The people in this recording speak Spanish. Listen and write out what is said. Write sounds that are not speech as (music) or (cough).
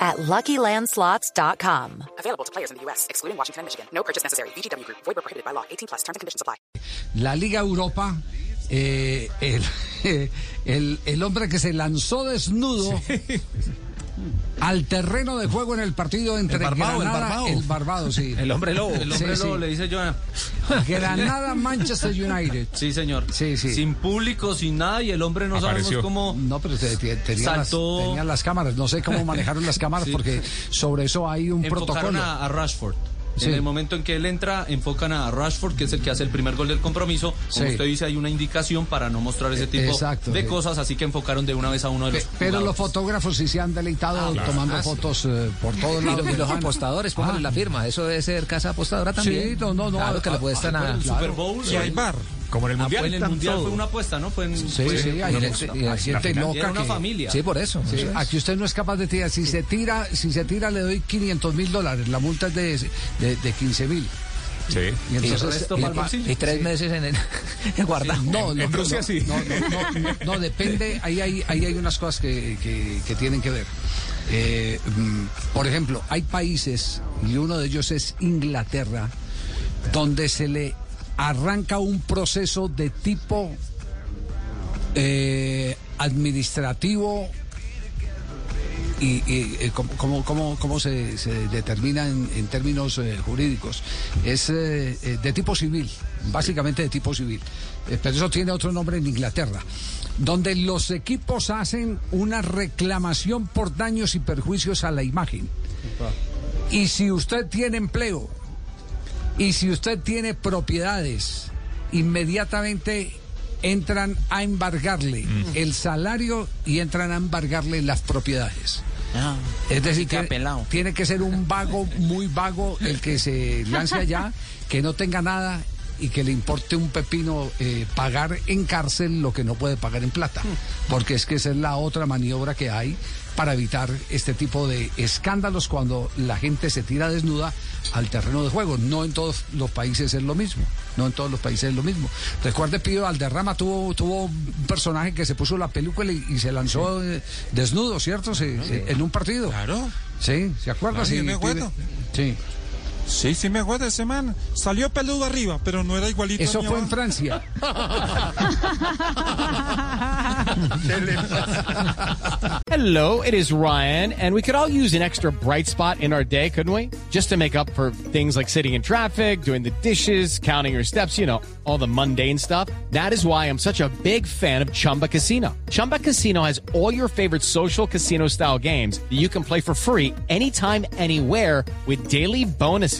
at LuckyLandSlots.com. Available to players in the U.S., excluding Washington and Michigan. No purchase necessary. VGW Group. Void where prohibited by law. 18 plus. Terms and conditions apply. La Liga Europa, eh, el, (laughs) el, el hombre que se lanzó desnudo al terreno de juego en el partido entre El Barbado, el Barbado. el Barbado, sí. El hombre lobo. El hombre Sí, lobo sí. le dice yo. Granada, Manchester United. Sí, señor. Sí, sí. Sin público, sin nada, y el hombre no Apareció. sabemos cómo. No, pero te- te- tenía, las, Saltó. tenía las cámaras. No sé cómo manejaron las cámaras Sí. porque sobre eso hay un enfocaron protocolo. a, a Rashford. Sí. En el momento en que él entra, enfocan a Rashford, que es el que hace el primer gol del compromiso. Como Sí. usted dice, hay una indicación para no mostrar ese tipo Exacto, de sí. cosas, así que enfocaron de una vez a uno de los. Pe- Pero los fotógrafos sí se han deleitado tomando Ah, fotos eh, por todos Y lados. los, y los Ah, apostadores, póngale ah. la firma. Eso debe ser casa apostadora también. Sí, no, no, no. Claro que le apuestan Fue a. Super Bowl. Y hay bar, como en el Ah, mundial. fue en el mundial todo. fue una apuesta, ¿no? Fue en, Sí, fue- sí, en el- hay y era loca una que... familia. Sí, por eso. Sí, eso es. aquí usted no es capaz de tirar. Si se tira, si se tira le doy 500 mil dólares. La multa es de, de, de 15 mil. Sí. Y entonces, resto y- tres Sí. meses en el (laughs) guardado. No, no, En no, Rusia no, sí. No, no, no, no, depende. Ahí hay, ahí hay unas cosas que, que- que tienen que ver. Eh, mm, por ejemplo, hay países, y uno de ellos es Inglaterra, donde se le arranca un proceso de tipo eh, administrativo y, y, eh, cómo, cómo- cómo- cómo se, se determina en, en términos eh, jurídicos. Es eh, de tipo civil, básicamente de tipo civil. Eh, pero eso tiene otro nombre en Inglaterra, donde los equipos hacen una reclamación por daños y perjuicios a la imagen. Y si usted tiene empleo y si usted tiene propiedades, inmediatamente entran a embargarle el salario y entran a embargarle las propiedades. Es decir, que tiene que ser un vago, muy vago, el que se lance allá, que no tenga nada y que le importe un pepino eh, pagar en cárcel lo que no puede pagar en plata. Porque es que esa es la otra maniobra que hay para evitar este tipo de escándalos cuando la gente se tira desnuda al terreno de juego. No en todos los países es lo mismo. No en todos los países es lo mismo. Recuerde, Pío Valderrama tuvo, tuvo un personaje que se puso la película y, y se lanzó eh, desnudo, ¿cierto? Se- eh, En un partido. Claro. Sí, ¿se acuerda? Claro, Sí, me acuerdo. Sí. Sí, sí me acuerdo ese man. Salió peludo arriba, pero no era igualito. Eso ni fue en. Francia. (laughs) Hello, it is Ryan, and we could all use an extra bright spot in our day, couldn't we? Just to make up for things like sitting in traffic, doing the dishes, counting your steps, you know, all the mundane stuff. That is why I'm such a big fan of Chumba Casino. Chumba Casino has all your favorite social casino style games that you can play for free anytime, anywhere with daily bonuses.